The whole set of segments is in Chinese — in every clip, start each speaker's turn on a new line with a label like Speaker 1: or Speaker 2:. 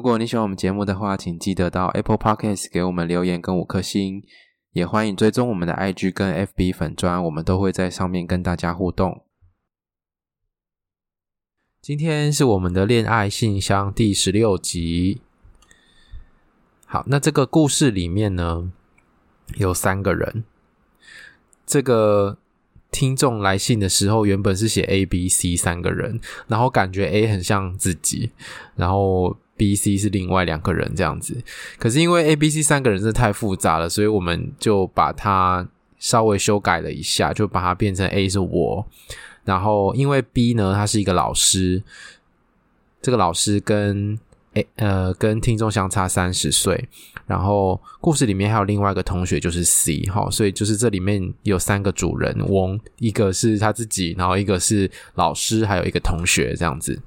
Speaker 1: 如果你喜欢我们节目的话，请记得到 Apple Podcast 给我们留言跟五颗星，也欢迎追踪我们的 IG 跟 FB 粉专，我们都会在上面跟大家互动。今天是我们的恋爱信箱第十六集。好，那这个故事里面呢，有三个人。这个听众来信的时候，原本是写 A、B、C 三个人，然后感觉 A 很像自己，然后。B、C 是另外两个人这样子，可是因为 A、B、C 三个人真的太复杂了，所以我们就把它稍微修改了一下，就把它变成 A 是我，然后因为 B 呢，他是一个老师，这个老师跟 A 呃跟听众相差三十岁，然后故事里面还有另外一个同学就是 C 齁，所以就是这里面有三个主人翁，一个是他自己，然后一个是老师，还有一个同学这样子。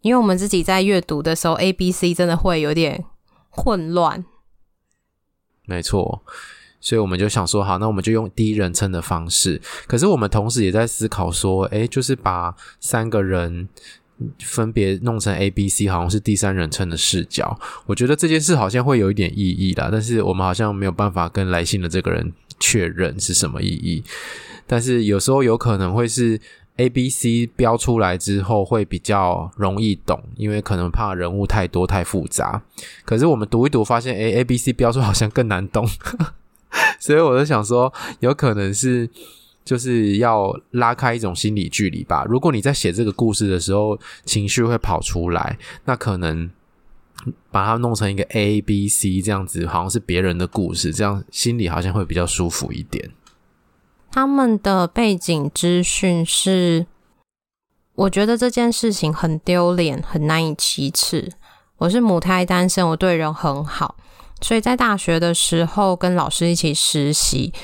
Speaker 2: 因为我们自己在阅读的时候，A、B、C 真的会有点混乱。
Speaker 1: 没错，所以我们就想说，好，那我们就用第一人称的方式。可是我们同时也在思考说，诶，就是把三个人分别弄成 A、B、C，好像是第三人称的视角。我觉得这件事好像会有一点意义啦，但是我们好像没有办法跟来信的这个人确认是什么意义。但是有时候有可能会是。A、B、C 标出来之后会比较容易懂，因为可能怕人物太多太复杂。可是我们读一读发现，诶 A、B、C 标出好像更难懂，所以我就想说，有可能是就是要拉开一种心理距离吧。如果你在写这个故事的时候情绪会跑出来，那可能把它弄成一个 A、B、C 这样子，好像是别人的故事，这样心里好像会比较舒服一点。
Speaker 2: 他们的背景资讯是，我觉得这件事情很丢脸，很难以启齿。我是母胎单身，我对人很好，所以在大学的时候跟老师一起实习。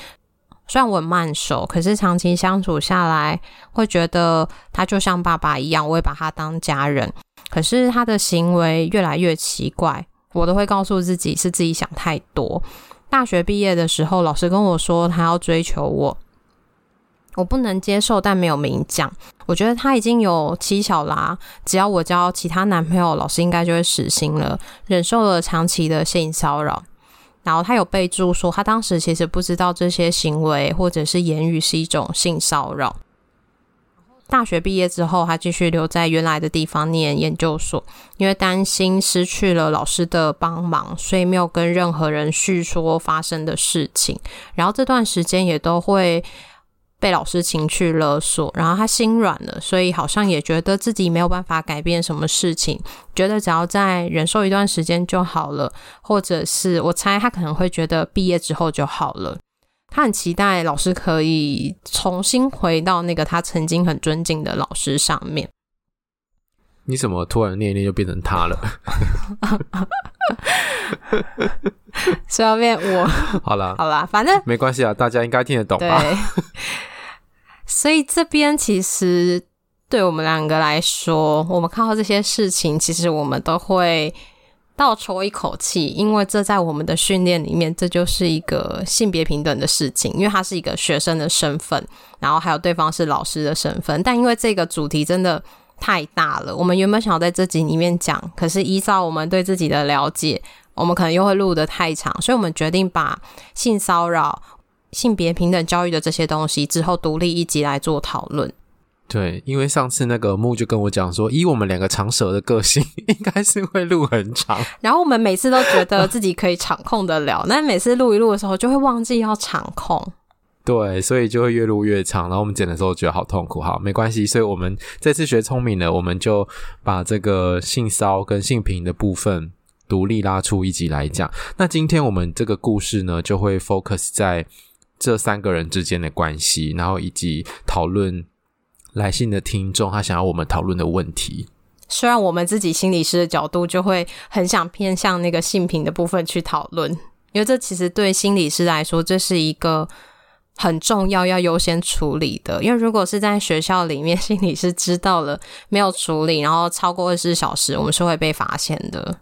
Speaker 2: 虽然我很慢熟，可是长期相处下来，会觉得他就像爸爸一样，我会把他当家人。可是他的行为越来越奇怪，我都会告诉自己是自己想太多。大学毕业的时候，老师跟我说他要追求我。我不能接受，但没有明讲。我觉得他已经有妻小啦，只要我交其他男朋友，老师应该就会死心了。忍受了长期的性骚扰，然后他有备注说，他当时其实不知道这些行为或者是言语是一种性骚扰。大学毕业之后，他继续留在原来的地方念研究所，因为担心失去了老师的帮忙，所以没有跟任何人叙说发生的事情。然后这段时间也都会。被老师情绪勒索，然后他心软了，所以好像也觉得自己没有办法改变什么事情，觉得只要再忍受一段时间就好了，或者是我猜他可能会觉得毕业之后就好了。他很期待老师可以重新回到那个他曾经很尊敬的老师上面。
Speaker 1: 你怎么突然念一念就变成他了？
Speaker 2: 是要变我？
Speaker 1: 好啦，
Speaker 2: 好啦，反正
Speaker 1: 没关系啊，大家应该听得懂吧？
Speaker 2: 所以这边其实对我们两个来说，我们看到这些事情，其实我们都会倒抽一口气，因为这在我们的训练里面，这就是一个性别平等的事情。因为他是一个学生的身份，然后还有对方是老师的身份，但因为这个主题真的太大了，我们原本想要在这集里面讲，可是依照我们对自己的了解，我们可能又会录得太长，所以我们决定把性骚扰。性别平等教育的这些东西之后，独立一集来做讨论。
Speaker 1: 对，因为上次那个木就跟我讲说，以我们两个长舌的个性，应该是会录很长。
Speaker 2: 然后我们每次都觉得自己可以场控得了，但每次录一录的时候，就会忘记要场控。
Speaker 1: 对，所以就会越录越长。然后我们剪的时候觉得好痛苦。好，没关系。所以我们这次学聪明了，我们就把这个性骚跟性平的部分独立拉出一集来讲。那今天我们这个故事呢，就会 focus 在。这三个人之间的关系，然后以及讨论来信的听众他想要我们讨论的问题。
Speaker 2: 虽然我们自己心理师的角度就会很想偏向那个性平的部分去讨论，因为这其实对心理师来说，这是一个很重要要优先处理的。因为如果是在学校里面，心理师知道了没有处理，然后超过二十四小时，我们是会被发现的。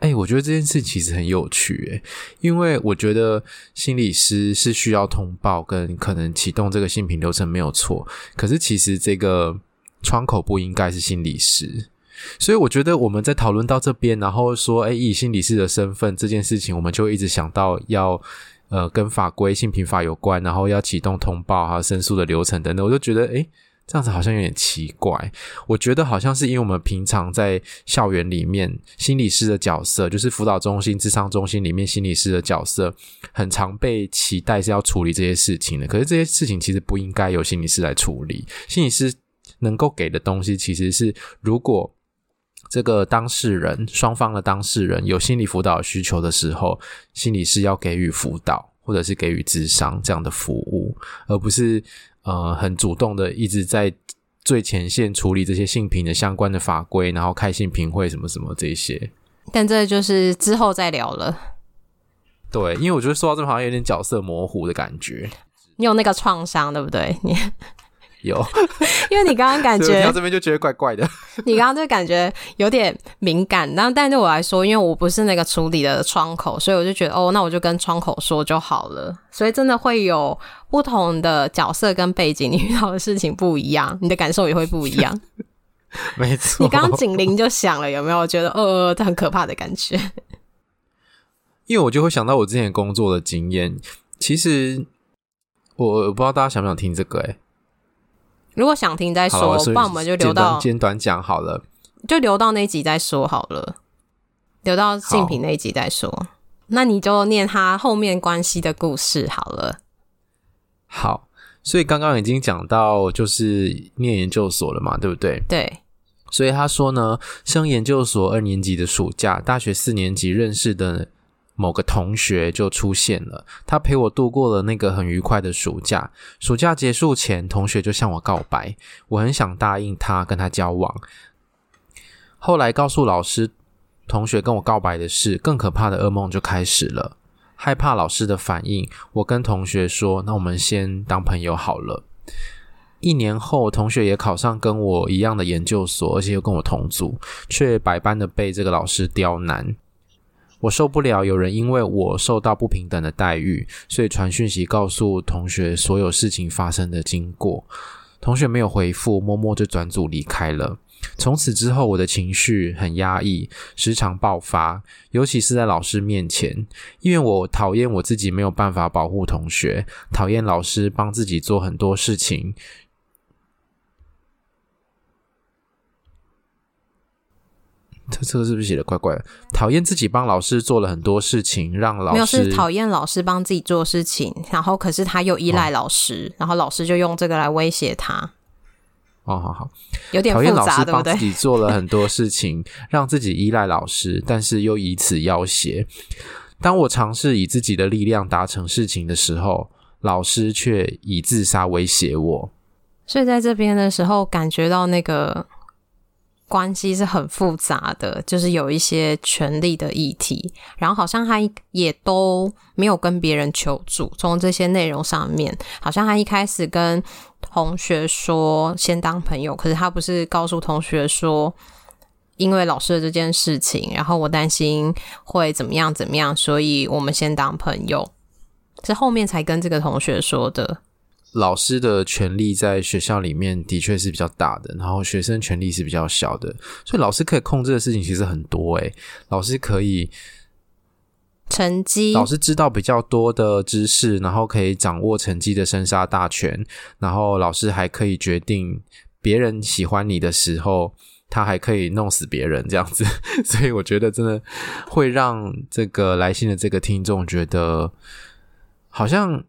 Speaker 1: 哎、我觉得这件事其实很有趣，哎，因为我觉得心理师是需要通报跟可能启动这个性平流程没有错，可是其实这个窗口不应该是心理师。所以我觉得我们在讨论到这边，然后说，哎，以心理师的身份这件事情，我们就一直想到要，呃，跟法规性平法有关，然后要启动通报还有申诉的流程等等，我就觉得，哎，这样子好像有点奇怪。我觉得好像是因为我们平常在校园里面，心理师的角色，就是辅导中心、智商中心里面心理师的角色，很常被期待是要处理这些事情的。可是这些事情其实不应该由心理师来处理，心理师能够给的东西其实是如果。这个当事人，双方的当事人有心理辅导需求的时候，心理师要给予辅导，或者是给予智商这样的服务，而不是呃很主动的一直在最前线处理这些性平的相关的法规，然后开性平会什么什么这些。
Speaker 2: 但这就是之后再聊了。
Speaker 1: 对，因为我觉得说到这好像有点角色模糊的感觉。
Speaker 2: 你有那个创伤，对不对？你。
Speaker 1: 有，
Speaker 2: 因为你刚刚感觉，
Speaker 1: 到这边就觉得怪怪的。
Speaker 2: 你刚刚就感觉有点敏感，然后但对我来说，因为我不是那个处理的窗口，所以我就觉得哦，那我就跟窗口说就好了。所以真的会有不同的角色跟背景，你遇到的事情不一样，你的感受也会不一样。
Speaker 1: 没错，
Speaker 2: 你刚刚警铃就响了，有没有觉得呃，这很可怕的感觉？
Speaker 1: 因为我就会想到我之前工作的经验。其实我我不知道大家想不想听这个、欸，诶
Speaker 2: 如果想听再说，不然我们就留到
Speaker 1: 简短讲好了，
Speaker 2: 就留到那一集再说好了，留到性平那一集再说。那你就念他后面关系的故事好了。
Speaker 1: 好，所以刚刚已经讲到就是念研究所了嘛，对不对？
Speaker 2: 对。
Speaker 1: 所以他说呢，升研究所二年级的暑假，大学四年级认识的。某个同学就出现了，他陪我度过了那个很愉快的暑假。暑假结束前，同学就向我告白，我很想答应他，跟他交往。后来告诉老师，同学跟我告白的事，更可怕的噩梦就开始了。害怕老师的反应，我跟同学说：“那我们先当朋友好了。”一年后，同学也考上跟我一样的研究所，而且又跟我同组，却百般的被这个老师刁难。我受不了有人因为我受到不平等的待遇，所以传讯息告诉同学所有事情发生的经过。同学没有回复，默默就转组离开了。从此之后，我的情绪很压抑，时常爆发，尤其是在老师面前，因为我讨厌我自己没有办法保护同学，讨厌老师帮自己做很多事情。这这个是不是写的怪怪的？讨厌自己帮老师做了很多事情，让老师
Speaker 2: 没有是讨厌老师帮自己做事情，然后可是他又依赖老师，哦、然后老师就用这个来威胁他。
Speaker 1: 哦，好好，
Speaker 2: 有点复杂，
Speaker 1: 讨厌老
Speaker 2: 师帮？
Speaker 1: 自己做了很多事情，让自己依赖老师，但是又以此要挟。当我尝试以自己的力量达成事情的时候，老师却以自杀威胁我。
Speaker 2: 所以在这边的时候，感觉到那个。关系是很复杂的，就是有一些权力的议题，然后好像他也都没有跟别人求助。从这些内容上面，好像他一开始跟同学说先当朋友，可是他不是告诉同学说，因为老师的这件事情，然后我担心会怎么样怎么样，所以我们先当朋友，是后面才跟这个同学说的。
Speaker 1: 老师的权力在学校里面的确是比较大的，然后学生权力是比较小的，所以老师可以控制的事情其实很多诶。老师可以
Speaker 2: 成绩，
Speaker 1: 老师知道比较多的知识，然后可以掌握成绩的生杀大权，然后老师还可以决定别人喜欢你的时候，他还可以弄死别人这样子。所以我觉得真的会让这个来信的这个听众觉得好像。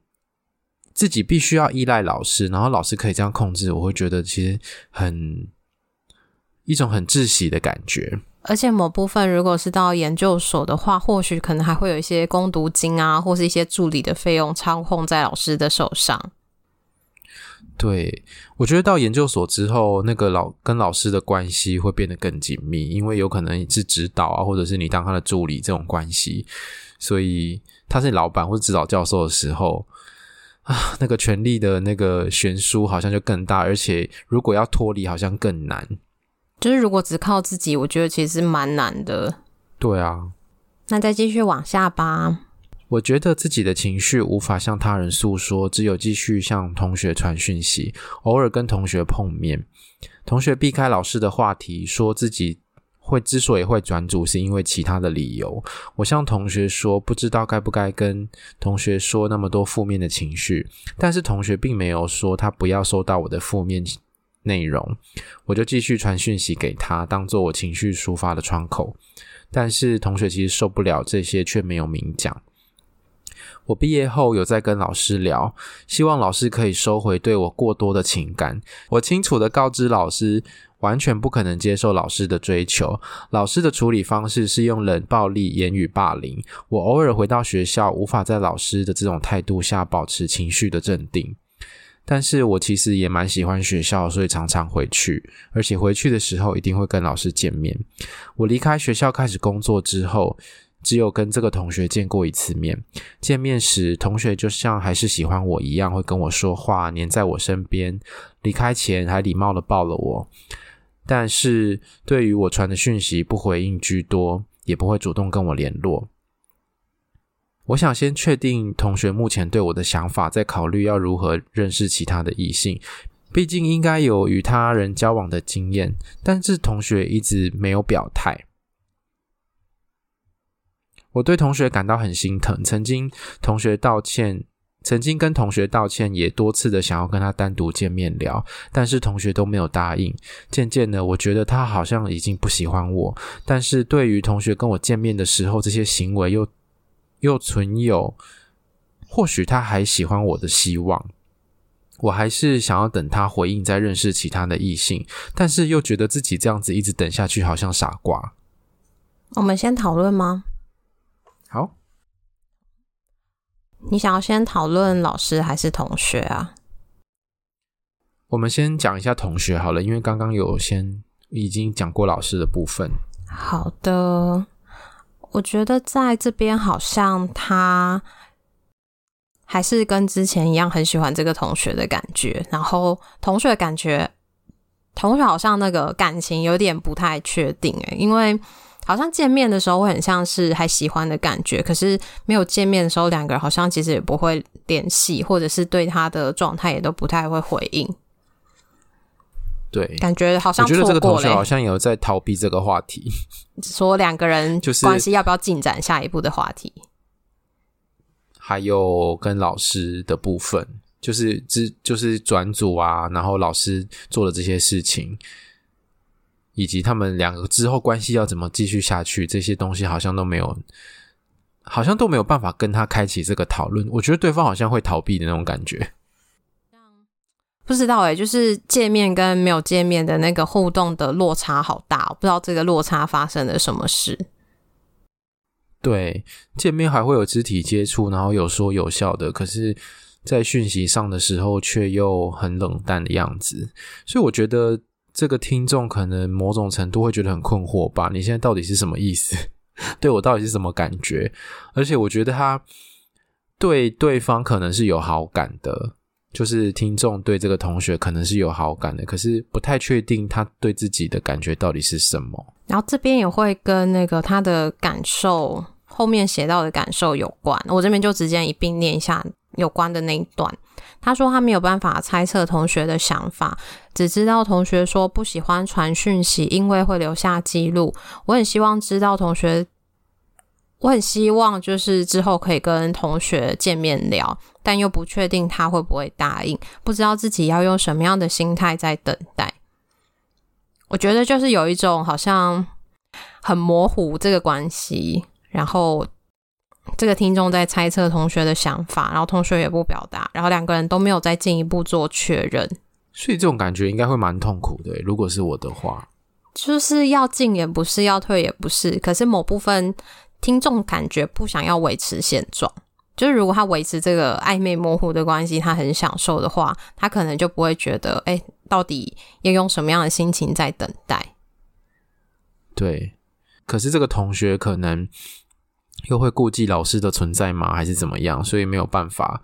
Speaker 1: 自己必须要依赖老师，然后老师可以这样控制，我会觉得其实很一种很窒息的感觉。
Speaker 2: 而且某部分如果是到研究所的话，或许可能还会有一些攻读金啊，或是一些助理的费用操控在老师的手上。
Speaker 1: 对，我觉得到研究所之后，那个老跟老师的关系会变得更紧密，因为有可能是指导啊，或者是你当他的助理这种关系，所以他是老板或者指导教授的时候啊，那个权力的那个悬殊好像就更大，而且如果要脱离，好像更难。
Speaker 2: 就是如果只靠自己，我觉得其实蛮难的。
Speaker 1: 对啊，
Speaker 2: 那再继续往下吧。
Speaker 1: 我觉得自己的情绪无法向他人诉说，只有继续向同学传讯息，偶尔跟同学碰面。同学避开老师的话题，说自己会之所以会转组，是因为其他的理由。我向同学说，不知道该不该跟同学说那么多负面的情绪，但是同学并没有说他不要收到我的负面内容，我就继续传讯息给他，当做我情绪抒发的窗口。但是同学其实受不了这些，却没有明讲。我毕业后有在跟老师聊，希望老师可以收回对我过多的情感。我清楚的告知老师，完全不可能接受老师的追求。老师的处理方式是用冷暴力言语霸凌。我偶尔回到学校，无法在老师的这种态度下保持情绪的镇定。但是我其实也蛮喜欢学校，所以常常回去，而且回去的时候一定会跟老师见面。我离开学校开始工作之后，只有跟这个同学见过一次面，见面时同学就像还是喜欢我一样，会跟我说话，黏在我身边。离开前还礼貌地抱了我，但是对于我传的讯息不回应居多，也不会主动跟我联络。我想先确定同学目前对我的想法，再考虑要如何认识其他的异性。毕竟应该有与他人交往的经验，但是同学一直没有表态。我对同学感到很心疼，曾经同学道歉，曾经跟同学道歉，也多次的想要跟他单独见面聊，但是同学都没有答应。渐渐的，我觉得他好像已经不喜欢我，但是对于同学跟我见面的时候，这些行为又又存有或许他还喜欢我的希望。我还是想要等他回应，再认识其他的异性，但是又觉得自己这样子一直等下去，好像傻瓜。
Speaker 2: 我们先讨论吗？
Speaker 1: 好，
Speaker 2: 你想要先讨论老师还是同学啊？
Speaker 1: 我们先讲一下同学好了，因为刚刚有先已经讲过老师的部分。
Speaker 2: 好的，我觉得在这边好像他还是跟之前一样，很喜欢这个同学的感觉。然后同学感觉，同学好像那个感情有点不太确定诶，因为。好像见面的时候会很像是还喜欢的感觉，可是没有见面的时候，两个人好像其实也不会联系，或者是对他的状态也都不太会回应。
Speaker 1: 对，
Speaker 2: 感觉好像。
Speaker 1: 我觉得这个同学好像有在逃避这个话题，
Speaker 2: 说两个人 就是关系要不要进展下一步的话题，
Speaker 1: 还有跟老师的部分，就是之就是转组啊，然后老师做的这些事情。以及他们两个之后关系要怎么继续下去，这些东西好像都没有，好像都没有办法跟他开启这个讨论。我觉得对方好像会逃避的那种感觉。
Speaker 2: 不知道诶，就是见面跟没有见面的那个互动的落差好大，我不知道这个落差发生了什么事。
Speaker 1: 对，见面还会有肢体接触，然后有说有笑的，可是，在讯息上的时候却又很冷淡的样子，所以我觉得。这个听众可能某种程度会觉得很困惑吧？你现在到底是什么意思？对我到底是什么感觉？而且我觉得他对对方可能是有好感的，就是听众对这个同学可能是有好感的，可是不太确定他对自己的感觉到底是什么。
Speaker 2: 然后这边也会跟那个他的感受后面写到的感受有关，我这边就直接一并念一下有关的那一段。他说他没有办法猜测同学的想法，只知道同学说不喜欢传讯息，因为会留下记录。我很希望知道同学，我很希望就是之后可以跟同学见面聊，但又不确定他会不会答应，不知道自己要用什么样的心态在等待。我觉得就是有一种好像很模糊这个关系，然后。这个听众在猜测同学的想法，然后同学也不表达，然后两个人都没有再进一步做确认，
Speaker 1: 所以这种感觉应该会蛮痛苦的。如果是我的话，
Speaker 2: 就是要进也不是，要退也不是，可是某部分听众感觉不想要维持现状，就是如果他维持这个暧昧模糊的关系，他很享受的话，他可能就不会觉得，哎，到底要用什么样的心情在等待？
Speaker 1: 对。可是这个同学可能又会顾忌老师的存在吗？还是怎么样？所以没有办法，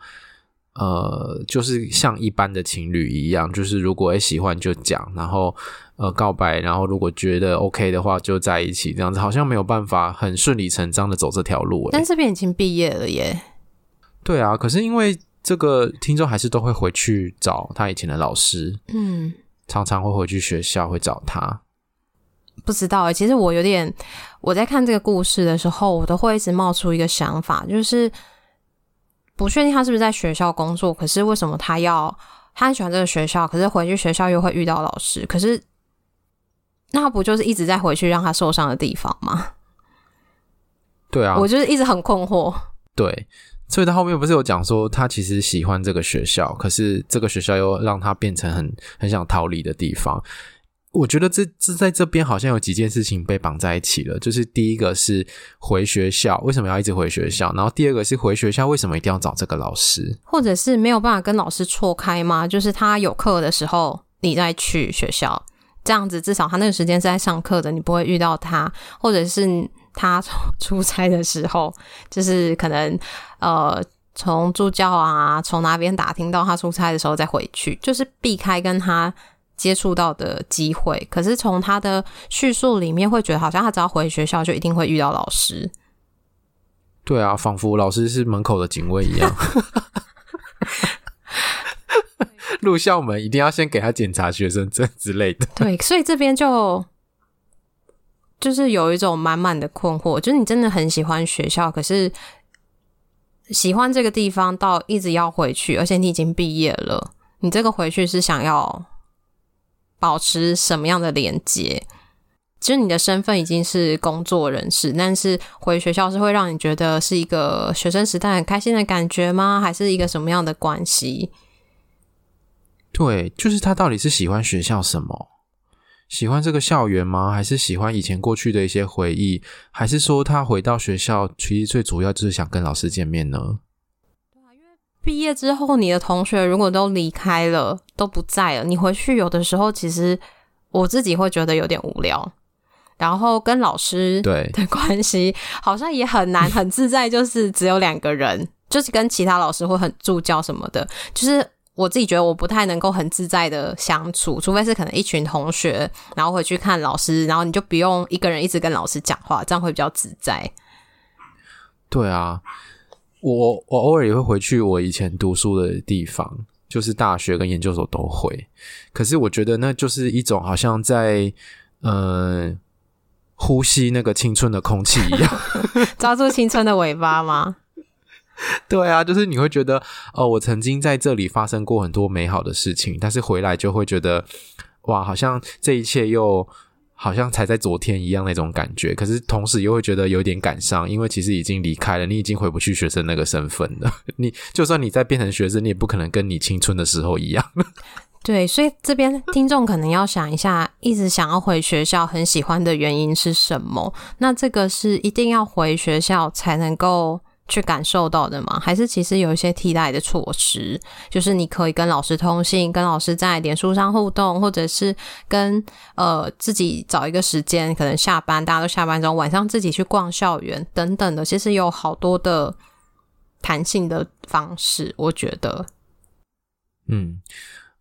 Speaker 1: 呃，就是像一般的情侣一样，就是如果喜欢就讲，然后呃告白，然后如果觉得 OK 的话就在一起，这样子好像没有办法很顺理成章的走这条路。
Speaker 2: 但这边已经毕业了耶。
Speaker 1: 对啊，可是因为这个听众还是都会回去找他以前的老师，嗯，常常会回去学校会找他。
Speaker 2: 不知道诶，其实我有点，我在看这个故事的时候，我都会一直冒出一个想法，就是不确定他是不是在学校工作，可是为什么他要，他很喜欢这个学校，可是回去学校又会遇到老师，可是那不就是一直在回去让他受伤的地方吗？
Speaker 1: 对啊，
Speaker 2: 我就是一直很困惑。
Speaker 1: 对，所以他后面不是有讲说，他其实喜欢这个学校，可是这个学校又让他变成很很想逃离的地方。我觉得这这在这边好像有几件事情被绑在一起了，就是第一个是回学校，为什么要一直回学校？然后第二个是回学校，为什么一定要找这个老师？
Speaker 2: 或者是没有办法跟老师错开吗？就是他有课的时候，你再去学校，这样子至少他那个时间是在上课的，你不会遇到他，或者是他出 差的时候，就是可能呃从助教啊从哪边打听到他出差的时候再回去，就是避开跟他。接触到的机会，可是从他的叙述里面会觉得，好像他只要回学校就一定会遇到老师。
Speaker 1: 对啊，仿佛老师是门口的警卫一样。入 校门一定要先给他检查学生证之类的。
Speaker 2: 对，所以这边就就是有一种满满的困惑，就是你真的很喜欢学校，可是喜欢这个地方到一直要回去，而且你已经毕业了，你这个回去是想要。保持什么样的连接？其实你的身份已经是工作人士，但是回学校是会让你觉得是一个学生时代很开心的感觉吗？还是一个什么样的关系？
Speaker 1: 对，就是他到底是喜欢学校什么？喜欢这个校园吗？还是喜欢以前过去的一些回忆？还是说他回到学校，其实最主要就是想跟老师见面呢？
Speaker 2: 毕业之后，你的同学如果都离开了，都不在了，你回去有的时候，其实我自己会觉得有点无聊。然后跟老师对的 关系好像也很难很自在，就是只有两个人，就是跟其他老师会很助教什么的，就是我自己觉得我不太能够很自在的相处，除非是可能一群同学，然后回去看老师，然后你就不用一个人一直跟老师讲话，这样会比较自在。
Speaker 1: 对啊。我我偶尔也会回去我以前读书的地方，就是大学跟研究所都会。可是我觉得那就是一种好像在呃呼吸那个青春的空气一样，
Speaker 2: 抓住青春的尾巴吗？
Speaker 1: 对啊，就是你会觉得哦，我曾经在这里发生过很多美好的事情，但是回来就会觉得哇，好像这一切又。好像才在昨天一样那种感觉，可是同时又会觉得有点感伤，因为其实已经离开了，你已经回不去学生那个身份了。你就算你再变成学生，你也不可能跟你青春的时候一样。
Speaker 2: 对，所以这边听众可能要想一下，一直想要回学校，很喜欢的原因是什么？那这个是一定要回学校才能够。去感受到的吗？还是其实有一些替代的措施，就是你可以跟老师通信，跟老师在脸书上互动，或者是跟呃自己找一个时间，可能下班大家都下班之后，晚上自己去逛校园等等的。其实有好多的弹性的方式，我觉得。
Speaker 1: 嗯，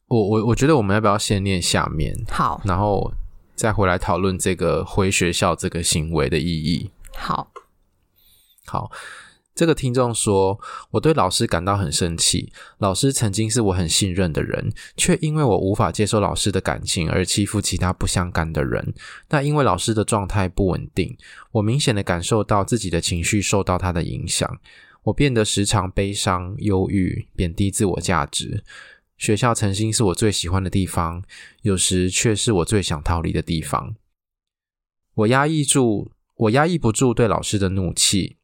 Speaker 1: 我我我觉得我们要不要先念下面？
Speaker 2: 好，
Speaker 1: 然后再回来讨论这个回学校这个行为的意义。
Speaker 2: 好，
Speaker 1: 好。这个听众说：“我对老师感到很生气。老师曾经是我很信任的人，却因为我无法接受老师的感情而欺负其他不相干的人。那因为老师的状态不稳定，我明显的感受到自己的情绪受到他的影响。我变得时常悲伤、忧郁、贬低自我价值。学校曾经是我最喜欢的地方，有时却是我最想逃离的地方。我压抑住，我压抑不住对老师的怒气。”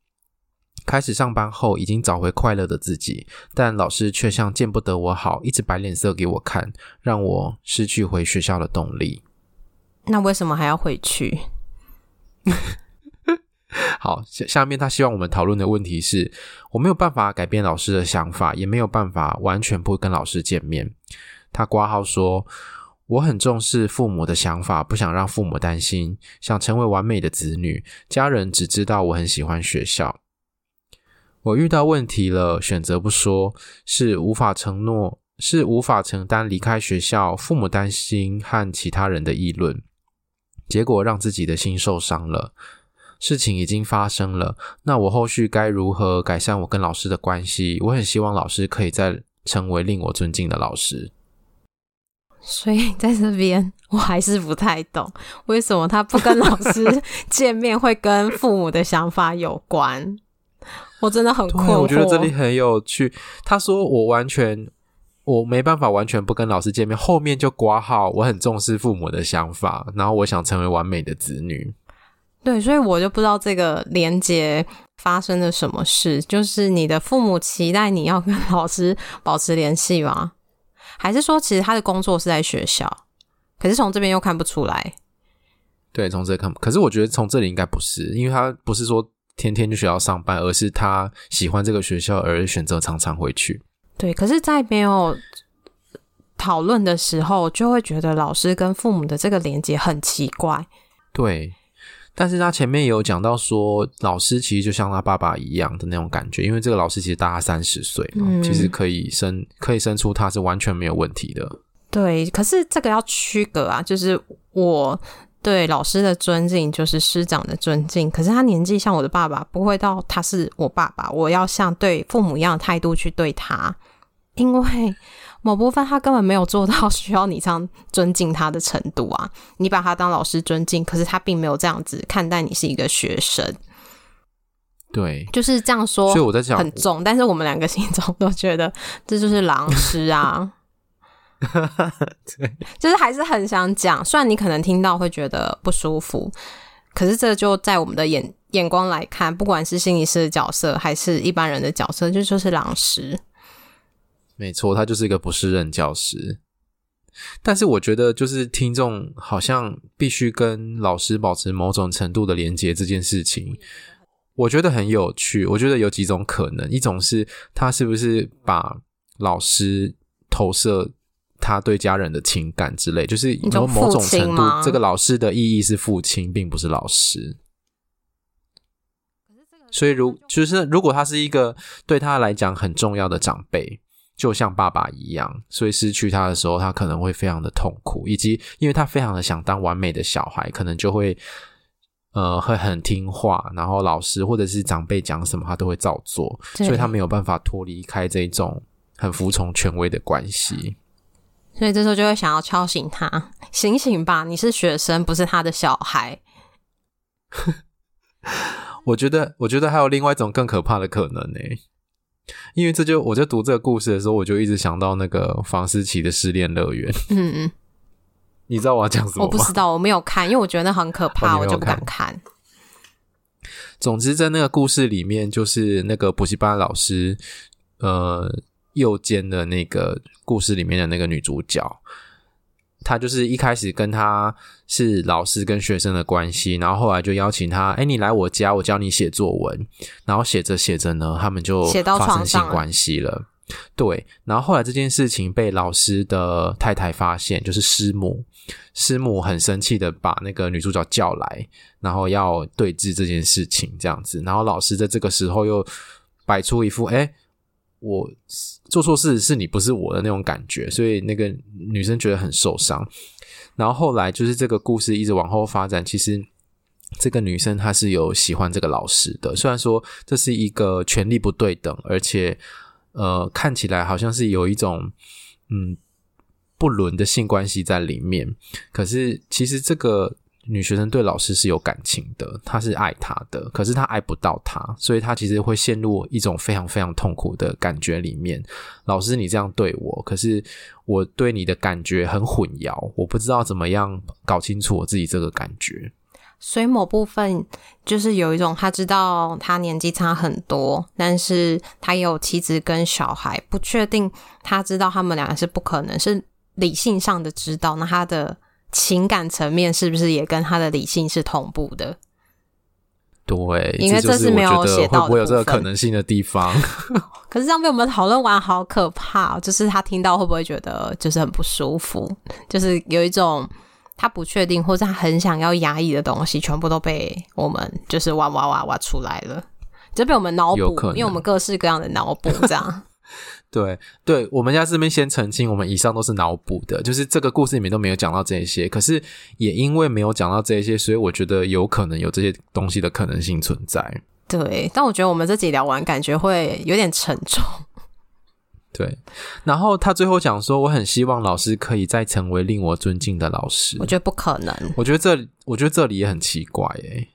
Speaker 1: 开始上班后，已经找回快乐的自己，但老师却像见不得我好，一直摆脸色给我看，让我失去回学校的动力。
Speaker 2: 那为什么还要回去？
Speaker 1: 好，下下面他希望我们讨论的问题是：我没有办法改变老师的想法，也没有办法完全不跟老师见面。他挂号说：我很重视父母的想法，不想让父母担心，想成为完美的子女。家人只知道我很喜欢学校。我遇到问题了，选择不说，是无法承诺，是无法承担离开学校，父母担心和其他人的议论，结果让自己的心受伤了。事情已经发生了，那我后续该如何改善我跟老师的关系？我很希望老师可以再成为令我尊敬的老师。
Speaker 2: 所以在这边，我还是不太懂为什么他不跟老师见面会跟父母的想法有关。我真的很困惑。
Speaker 1: 我觉得这里很有趣。他说我完全我没办法完全不跟老师见面，后面就挂号我很重视父母的想法，然后我想成为完美的子女。
Speaker 2: 对，所以我就不知道这个连接发生了什么事，就是你的父母期待你要跟老师保持联系吗？还是说其实他的工作是在学校，可是从这边又看不出来？
Speaker 1: 对，从这看，可是我觉得从这里应该不是，因为他不是说天天去学校上班，而是他喜欢这个学校而选择常常回去。
Speaker 2: 对，可是，在没有讨论的时候，就会觉得老师跟父母的这个连接很奇怪。
Speaker 1: 对。但是他前面也有讲到说，老师其实就像他爸爸一样的那种感觉，因为这个老师其实大他三十岁嘛，嗯、其实可以生可以生出他是完全没有问题的。
Speaker 2: 对，可是这个要区隔啊，就是我对老师的尊敬就是师长的尊敬，可是他年纪像我的爸爸，不会到他是我爸爸，我要像对父母一样的态度去对他，因为。某部分他根本没有做到需要你这样尊敬他的程度啊！你把他当老师尊敬，可是他并没有这样子看待你是一个学生。
Speaker 1: 对，
Speaker 2: 就是这样说。
Speaker 1: 所以我在讲
Speaker 2: 很重，但是我们两个心中都觉得这就是老师啊。对，就是还是很想讲，虽然你可能听到会觉得不舒服，可是这就在我们的眼眼光来看，不管是心理师的角色还是一般人的角色，就就是老师。
Speaker 1: 没错，他就是一个不是任教师。但是我觉得，就是听众好像必须跟老师保持某种程度的连接这件事情，我觉得很有趣。我觉得有几种可能：一种是他是不是把老师投射他对家人的情感之类，就是有某种程度，这个老师的意义是父亲，并不是老师。所以如，如就是如果他是一个对他来讲很重要的长辈。就像爸爸一样，所以失去他的时候，他可能会非常的痛苦，以及因为他非常的想当完美的小孩，可能就会呃会很听话，然后老师或者是长辈讲什么，他都会照做，所以他没有办法脱离开这种很服从权威的关系。
Speaker 2: 所以这时候就会想要敲醒他，醒醒吧，你是学生，不是他的小孩。
Speaker 1: 我觉得，我觉得还有另外一种更可怕的可能呢、欸。因为这就我在读这个故事的时候，我就一直想到那个房思琪的失恋乐园。嗯嗯，你知道我要讲什么吗？
Speaker 2: 我不知道，我没有看，因为我觉得那很可怕，我就不敢看。
Speaker 1: 总之，在那个故事里面，就是那个补习班老师，呃，右肩的那个故事里面的那个女主角。她就是一开始跟她是老师跟学生的关系，然后后来就邀请她，哎，你来我家，我教你写作文。然后写着写着呢，他们就发生性关系了。对，然后后来这件事情被老师的太太发现，就是师母，师母很生气的把那个女主角叫来，然后要对峙这件事情这样子。然后老师在这个时候又摆出一副，哎。我做错事是你，不是我的那种感觉，所以那个女生觉得很受伤。然后后来就是这个故事一直往后发展，其实这个女生她是有喜欢这个老师的，虽然说这是一个权力不对等，而且呃看起来好像是有一种嗯不伦的性关系在里面，可是其实这个。女学生对老师是有感情的，她是爱他的，可是她爱不到他，所以她其实会陷入一种非常非常痛苦的感觉里面。老师，你这样对我，可是我对你的感觉很混淆，我不知道怎么样搞清楚我自己这个感觉。
Speaker 2: 所以某部分就是有一种，他知道他年纪差很多，但是他也有妻子跟小孩，不确定他知道他们两个是不可能，是理性上的知道，那他的。情感层面是不是也跟他的理性是同步的？
Speaker 1: 对，
Speaker 2: 因为这是没有写到的，
Speaker 1: 会不会有这个可能性的地方？
Speaker 2: 可是这样被我们讨论完，好可怕！就是他听到会不会觉得就是很不舒服？就是有一种他不确定，或者他很想要压抑的东西，全部都被我们就是挖挖挖挖出来了，就被我们脑补，因为我们各式各样的脑补这样。
Speaker 1: 对对，我们家这边先澄清，我们以上都是脑补的，就是这个故事里面都没有讲到这些。可是也因为没有讲到这些，所以我觉得有可能有这些东西的可能性存在。
Speaker 2: 对，但我觉得我们这集聊完，感觉会有点沉重。
Speaker 1: 对，然后他最后讲说，我很希望老师可以再成为令我尊敬的老师。
Speaker 2: 我觉得不可能。
Speaker 1: 我觉得这，我觉得这里也很奇怪，诶，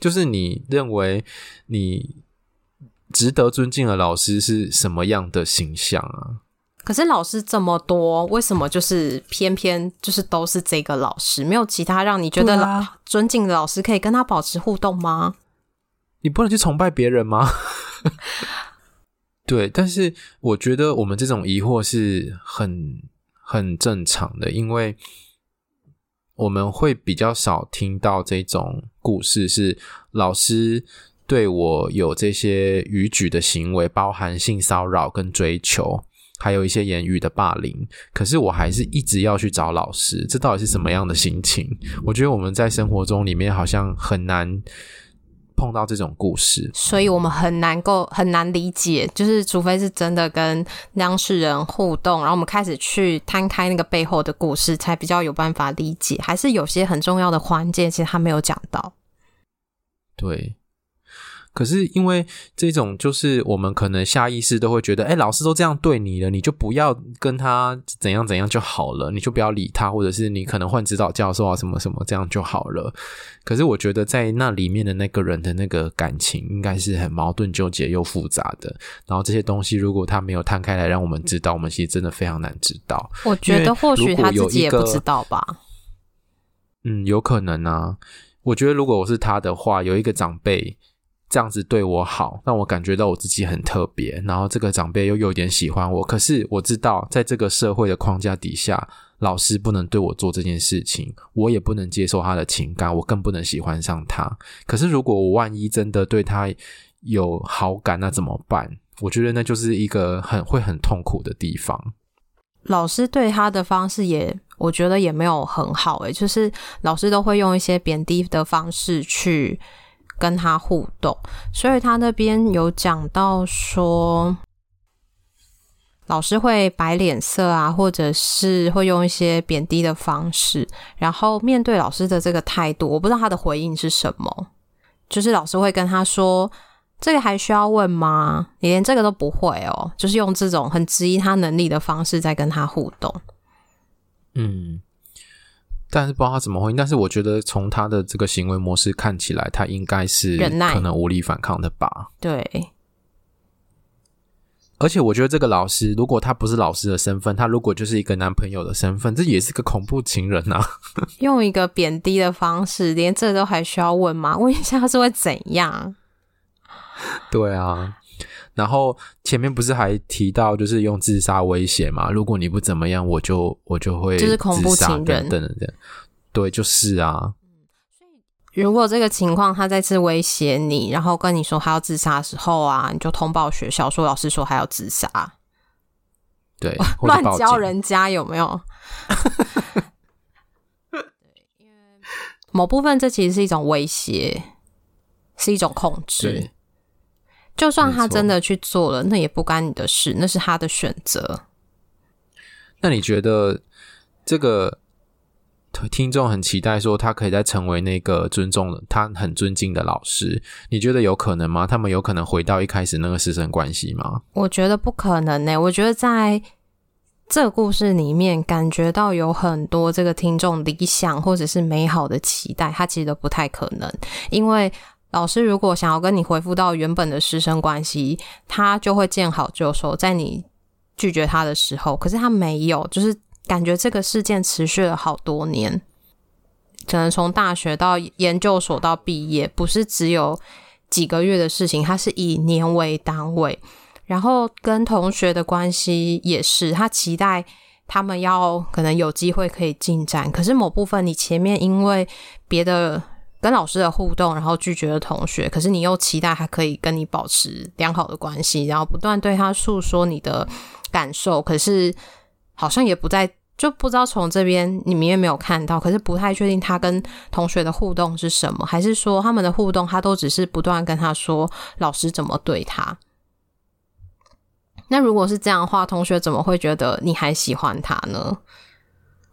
Speaker 1: 就是你认为你。值得尊敬的老师是什么样的形象啊？
Speaker 2: 可是老师这么多，为什么就是偏偏就是都是这个老师，没有其他让你觉得老尊敬的老师可以跟他保持互动吗？
Speaker 1: 你不能去崇拜别人吗？对，但是我觉得我们这种疑惑是很很正常的，因为我们会比较少听到这种故事，是老师。对我有这些逾矩的行为，包含性骚扰跟追求，还有一些言语的霸凌。可是我还是一直要去找老师，这到底是什么样的心情？我觉得我们在生活中里面好像很难碰到这种故事，
Speaker 2: 所以我们很难够很难理解。就是除非是真的跟当事人互动，然后我们开始去摊开那个背后的故事，才比较有办法理解。还是有些很重要的环节，其实他没有讲到。
Speaker 1: 对。可是因为这种，就是我们可能下意识都会觉得，哎，老师都这样对你了，你就不要跟他怎样怎样就好了，你就不要理他，或者是你可能换指导教授啊，什么什么这样就好了。可是我觉得在那里面的那个人的那个感情，应该是很矛盾、纠结又复杂的。然后这些东西，如果他没有摊开来让我们知道，我们其实真的非常难知道。
Speaker 2: 我觉得或许他自己也不知道吧。
Speaker 1: 嗯，有可能啊。我觉得如果我是他的话，有一个长辈。这样子对我好，让我感觉到我自己很特别。然后这个长辈又有点喜欢我，可是我知道，在这个社会的框架底下，老师不能对我做这件事情，我也不能接受他的情感，我更不能喜欢上他。可是如果我万一真的对他有好感，那怎么办？我觉得那就是一个很会很痛苦的地方。
Speaker 2: 老师对他的方式也，我觉得也没有很好诶，就是老师都会用一些贬低的方式去。跟他互动，所以他那边有讲到说，老师会摆脸色啊，或者是会用一些贬低的方式，然后面对老师的这个态度，我不知道他的回应是什么。就是老师会跟他说：“这个还需要问吗？你连这个都不会哦。”就是用这种很质疑他能力的方式在跟他互动。
Speaker 1: 嗯。但是不知道他怎么回应，但是我觉得从他的这个行为模式看起来，他应该是可能无力反抗的吧。
Speaker 2: 对。
Speaker 1: 而且我觉得这个老师，如果他不是老师的身份，他如果就是一个男朋友的身份，这也是个恐怖情人啊！
Speaker 2: 用一个贬低的方式，连这都还需要问吗？问一下他是会怎样？
Speaker 1: 对啊。然后前面不是还提到，就是用自杀威胁嘛？如果你不怎么样，我就我就会
Speaker 2: 就是恐怖情人
Speaker 1: 等等等。对，就是啊。
Speaker 2: 如果这个情况他再次威胁你，然后跟你说他要自杀的时候啊，你就通报学校说老师说他要自杀。
Speaker 1: 对，
Speaker 2: 乱教人家有没有？因为某部分这其实是一种威胁，是一种控制。就算他真的去做了，那也不干你的事，那是他的选择。
Speaker 1: 那你觉得这个听众很期待说他可以再成为那个尊重他很尊敬的老师，你觉得有可能吗？他们有可能回到一开始那个师生关系吗？
Speaker 2: 我觉得不可能呢、欸。我觉得在这个故事里面，感觉到有很多这个听众理想或者是美好的期待，他其实都不太可能，因为。老师如果想要跟你恢复到原本的师生关系，他就会见好就收，在你拒绝他的时候。可是他没有，就是感觉这个事件持续了好多年，可能从大学到研究所到毕业，不是只有几个月的事情，他是以年为单位。然后跟同学的关系也是，他期待他们要可能有机会可以进展，可是某部分你前面因为别的。跟老师的互动，然后拒绝了同学，可是你又期待他可以跟你保持良好的关系，然后不断对他诉说你的感受，可是好像也不在，就不知道从这边你们也没有看到，可是不太确定他跟同学的互动是什么，还是说他们的互动他都只是不断跟他说老师怎么对他？那如果是这样的话，同学怎么会觉得你还喜欢他呢？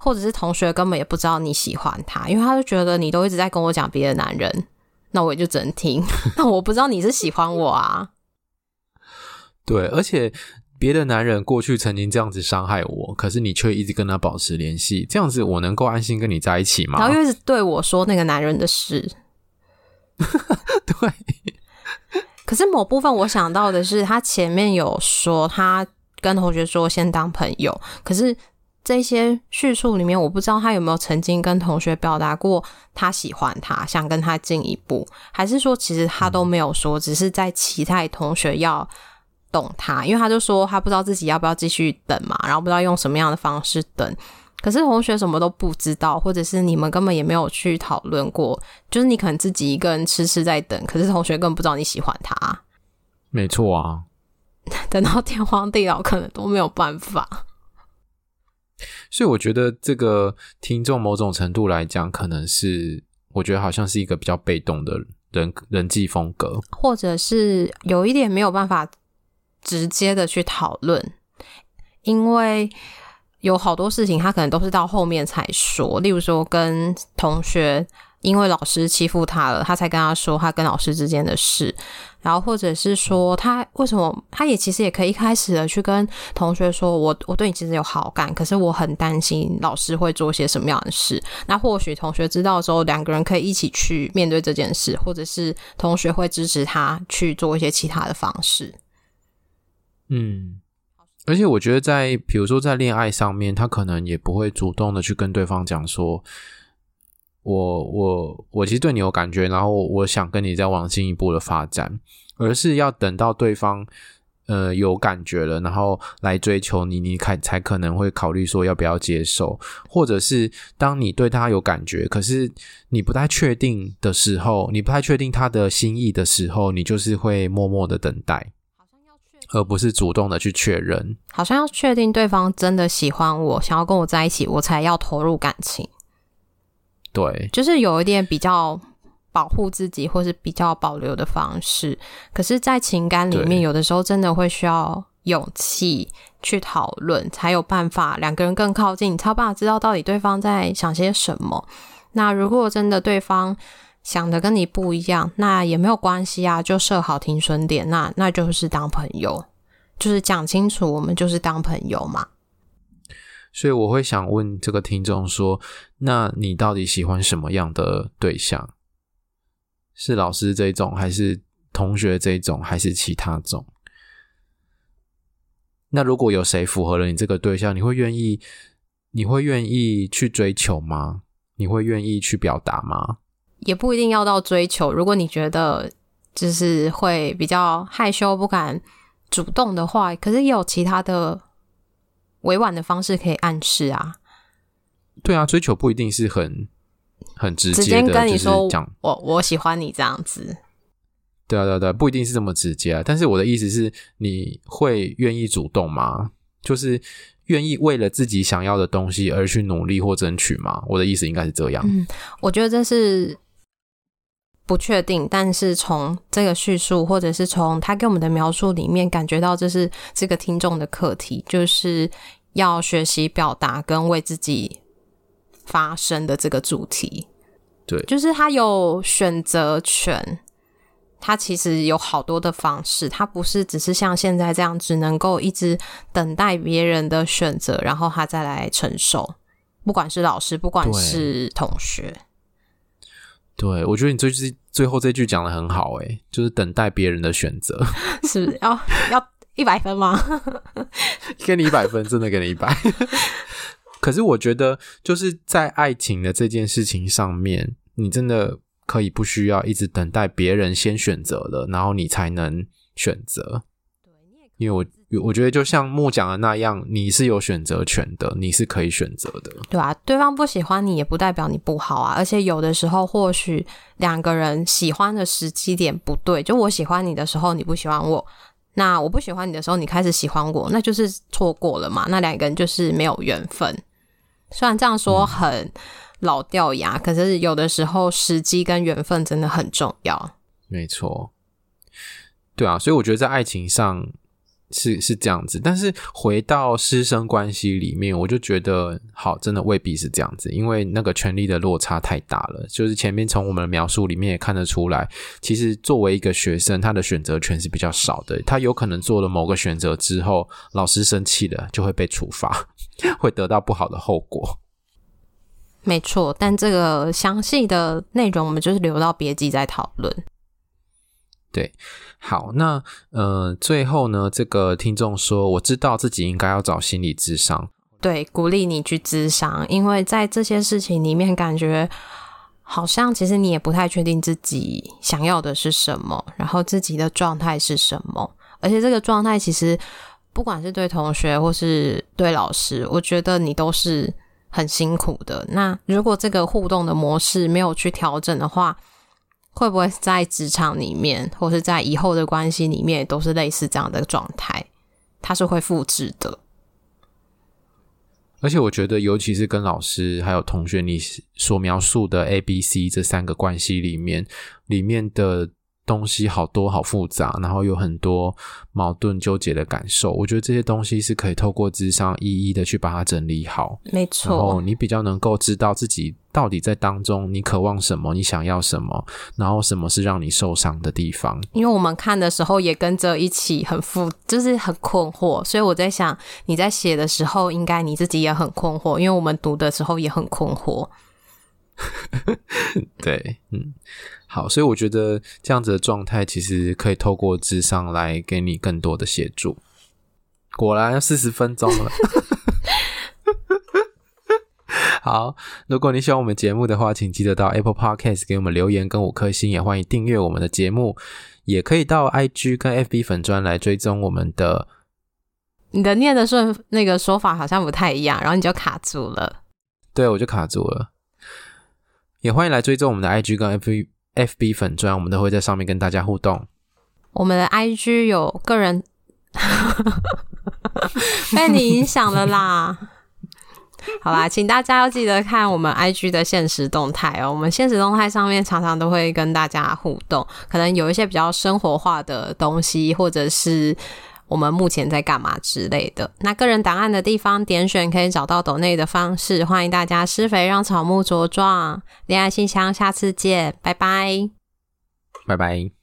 Speaker 2: 或者是同学根本也不知道你喜欢他，因为他就觉得你都一直在跟我讲别的男人，那我也就只能听。那我不知道你是喜欢我啊？
Speaker 1: 对，而且别的男人过去曾经这样子伤害我，可是你却一直跟他保持联系，这样子我能够安心跟你在一起吗？
Speaker 2: 然后又一直对我说那个男人的事。
Speaker 1: 对。
Speaker 2: 可是某部分我想到的是，他前面有说他跟同学说先当朋友，可是。这些叙述里面，我不知道他有没有曾经跟同学表达过他喜欢他，想跟他进一步，还是说其实他都没有说，只是在期待同学要懂他，因为他就说他不知道自己要不要继续等嘛，然后不知道用什么样的方式等。可是同学什么都不知道，或者是你们根本也没有去讨论过，就是你可能自己一个人痴痴在等，可是同学根本不知道你喜欢他。
Speaker 1: 没错啊，
Speaker 2: 等到天荒地老，可能都没有办法。
Speaker 1: 所以我觉得这个听众某种程度来讲，可能是我觉得好像是一个比较被动的人人际风格，
Speaker 2: 或者是有一点没有办法直接的去讨论，因为有好多事情他可能都是到后面才说，例如说跟同学。因为老师欺负他了，他才跟他说他跟老师之间的事，然后或者是说他为什么，他也其实也可以一开始的去跟同学说，我我对你其实有好感，可是我很担心老师会做些什么样的事。那或许同学知道之后，两个人可以一起去面对这件事，或者是同学会支持他去做一些其他的方式。
Speaker 1: 嗯，而且我觉得在比如说在恋爱上面，他可能也不会主动的去跟对方讲说。我我我其实对你有感觉，然后我想跟你再往进一步的发展，而是要等到对方呃有感觉了，然后来追求你，你才才可能会考虑说要不要接受，或者是当你对他有感觉，可是你不太确定的时候，你不太确定他的心意的时候，你就是会默默的等待，好像要，而不是主动的去确认，
Speaker 2: 好像要确定对方真的喜欢我，想要跟我在一起，我才要投入感情。
Speaker 1: 对，
Speaker 2: 就是有一点比较保护自己，或是比较保留的方式。可是，在情感里面，有的时候真的会需要勇气去讨论，才有办法两个人更靠近，才有办法知道到底对方在想些什么。那如果真的对方想的跟你不一样，那也没有关系啊，就设好停损点，那那就是当朋友，就是讲清楚，我们就是当朋友嘛。
Speaker 1: 所以我会想问这个听众说：“那你到底喜欢什么样的对象？是老师这种，还是同学这种，还是其他种？那如果有谁符合了你这个对象，你会愿意？你会愿意去追求吗？你会愿意去表达吗？
Speaker 2: 也不一定要到追求。如果你觉得就是会比较害羞，不敢主动的话，可是也有其他的。”委婉的方式可以暗示啊，
Speaker 1: 对啊，追求不一定是很很直接的，直
Speaker 2: 接跟你
Speaker 1: 说讲、
Speaker 2: 我我喜欢你这样子。
Speaker 1: 对啊，对啊，对啊，不一定是这么直接啊。但是我的意思是，你会愿意主动吗？就是愿意为了自己想要的东西而去努力或争取吗？我的意思应该是这样。
Speaker 2: 嗯，我觉得这是。不确定，但是从这个叙述，或者是从他给我们的描述里面，感觉到这是这个听众的课题，就是要学习表达跟为自己发声的这个主题。
Speaker 1: 对，
Speaker 2: 就是他有选择权，他其实有好多的方式，他不是只是像现在这样，只能够一直等待别人的选择，然后他再来承受，不管是老师，不管是同学。
Speaker 1: 对，我觉得你最最最后这句讲的很好，诶，就是等待别人的选择，
Speaker 2: 是不是要要一百分吗？
Speaker 1: 给你一百分，真的给你一百。可是我觉得，就是在爱情的这件事情上面，你真的可以不需要一直等待别人先选择了，然后你才能选择。对，因为我我觉得就像木讲的那样，你是有选择权的，你是可以选择的，
Speaker 2: 对啊，对方不喜欢你也不代表你不好啊，而且有的时候或许两个人喜欢的时机点不对，就我喜欢你的时候你不喜欢我，那我不喜欢你的时候你开始喜欢我，那就是错过了嘛，那两个人就是没有缘分。虽然这样说很老掉牙，嗯、可是有的时候时机跟缘分真的很重要。
Speaker 1: 没错，对啊，所以我觉得在爱情上是是这样子，但是回到师生关系里面，我就觉得好，真的未必是这样子，因为那个权力的落差太大了。就是前面从我们的描述里面也看得出来，其实作为一个学生，他的选择权是比较少的，他有可能做了某个选择之后，老师生气了就会被处罚，会得到不好的后果。
Speaker 2: 没错，但这个详细的内容我们就是留到别集再讨论。
Speaker 1: 对，好，那呃，最后呢，这个听众说，我知道自己应该要找心理咨商，
Speaker 2: 对，鼓励你去咨商，因为在这些事情里面，感觉好像其实你也不太确定自己想要的是什么，然后自己的状态是什么，而且这个状态其实不管是对同学或是对老师，我觉得你都是很辛苦的。那如果这个互动的模式没有去调整的话，会不会在职场里面，或是在以后的关系里面，都是类似这样的状态？它是会复制的。
Speaker 1: 而且我觉得，尤其是跟老师还有同学，你所描述的 A、B、C 这三个关系里面，里面的。东西好多好复杂，然后有很多矛盾纠结的感受。我觉得这些东西是可以透过智商一一的去把它整理好。
Speaker 2: 没错，
Speaker 1: 然后你比较能够知道自己到底在当中你渴望什么，你想要什么，然后什么是让你受伤的地方。
Speaker 2: 因为我们看的时候也跟着一起很复，就是很困惑。所以我在想，你在写的时候，应该你自己也很困惑，因为我们读的时候也很困惑。
Speaker 1: 对，嗯。好，所以我觉得这样子的状态其实可以透过智商来给你更多的协助。果然要四十分钟了。好，如果你喜欢我们节目的话，请记得到 Apple Podcast 给我们留言跟五颗星，也欢迎订阅我们的节目，也可以到 IG 跟 FB 粉专来追踪我们的。
Speaker 2: 你的念的顺那个说法好像不太一样，然后你就卡住了。
Speaker 1: 对，我就卡住了。也欢迎来追踪我们的 IG 跟 FB。FB 粉专，我们都会在上面跟大家互动。
Speaker 2: 我们的 IG 有个人 被你影响了啦。好啦，请大家要记得看我们 IG 的现实动态哦。我们现实动态上面常常都会跟大家互动，可能有一些比较生活化的东西，或者是。我们目前在干嘛之类的？那个人档案的地方点选可以找到抖内的方式。欢迎大家施肥让草木茁壮，恋爱信箱，下次见，拜拜，
Speaker 1: 拜拜。